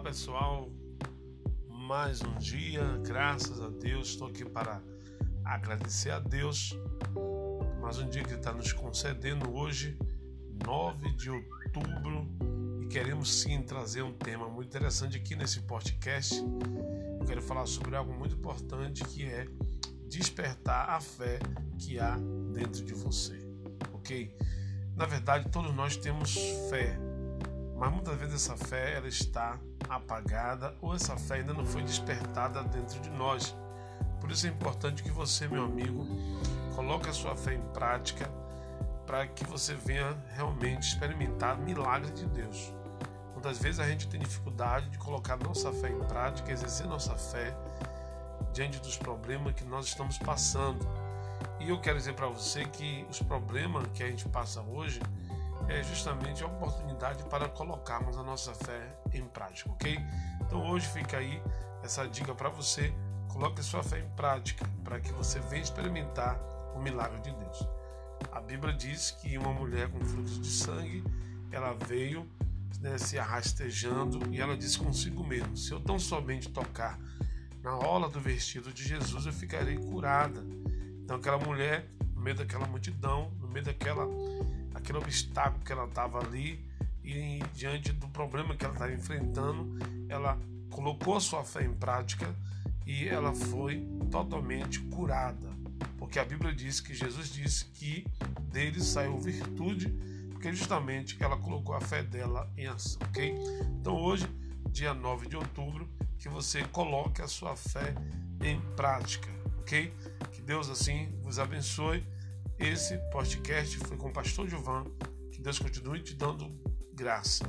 pessoal, mais um dia, graças a Deus, estou aqui para agradecer a Deus, mais um dia que Ele está nos concedendo hoje, 9 de outubro, e queremos sim trazer um tema muito interessante aqui nesse podcast. Eu quero falar sobre algo muito importante que é despertar a fé que há dentro de você, ok? Na verdade, todos nós temos fé mas muitas vezes essa fé ela está apagada ou essa fé ainda não foi despertada dentro de nós. Por isso é importante que você, meu amigo, coloque a sua fé em prática para que você venha realmente experimentar milagre de Deus. Muitas vezes a gente tem dificuldade de colocar nossa fé em prática, exercer nossa fé diante dos problemas que nós estamos passando. E eu quero dizer para você que os problemas que a gente passa hoje é justamente a oportunidade para colocarmos a nossa fé em prática, ok? Então hoje fica aí essa dica para você. Coloque sua fé em prática para que você venha experimentar o milagre de Deus. A Bíblia diz que uma mulher com fluxo de sangue, ela veio né, se arrastejando e ela disse consigo mesmo: se eu tão somente tocar na ola do vestido de Jesus, eu ficarei curada. Então aquela mulher, no meio daquela multidão, no meio daquela aquele obstáculo que ela estava ali e diante do problema que ela estava enfrentando, ela colocou sua fé em prática e ela foi totalmente curada. Porque a Bíblia diz que Jesus disse que dele saiu virtude, porque justamente ela colocou a fé dela em ação, ok? Então hoje, dia 9 de outubro, que você coloque a sua fé em prática, ok? Que Deus assim vos abençoe esse podcast foi com o pastor Gilvan. Que Deus continue te dando graça.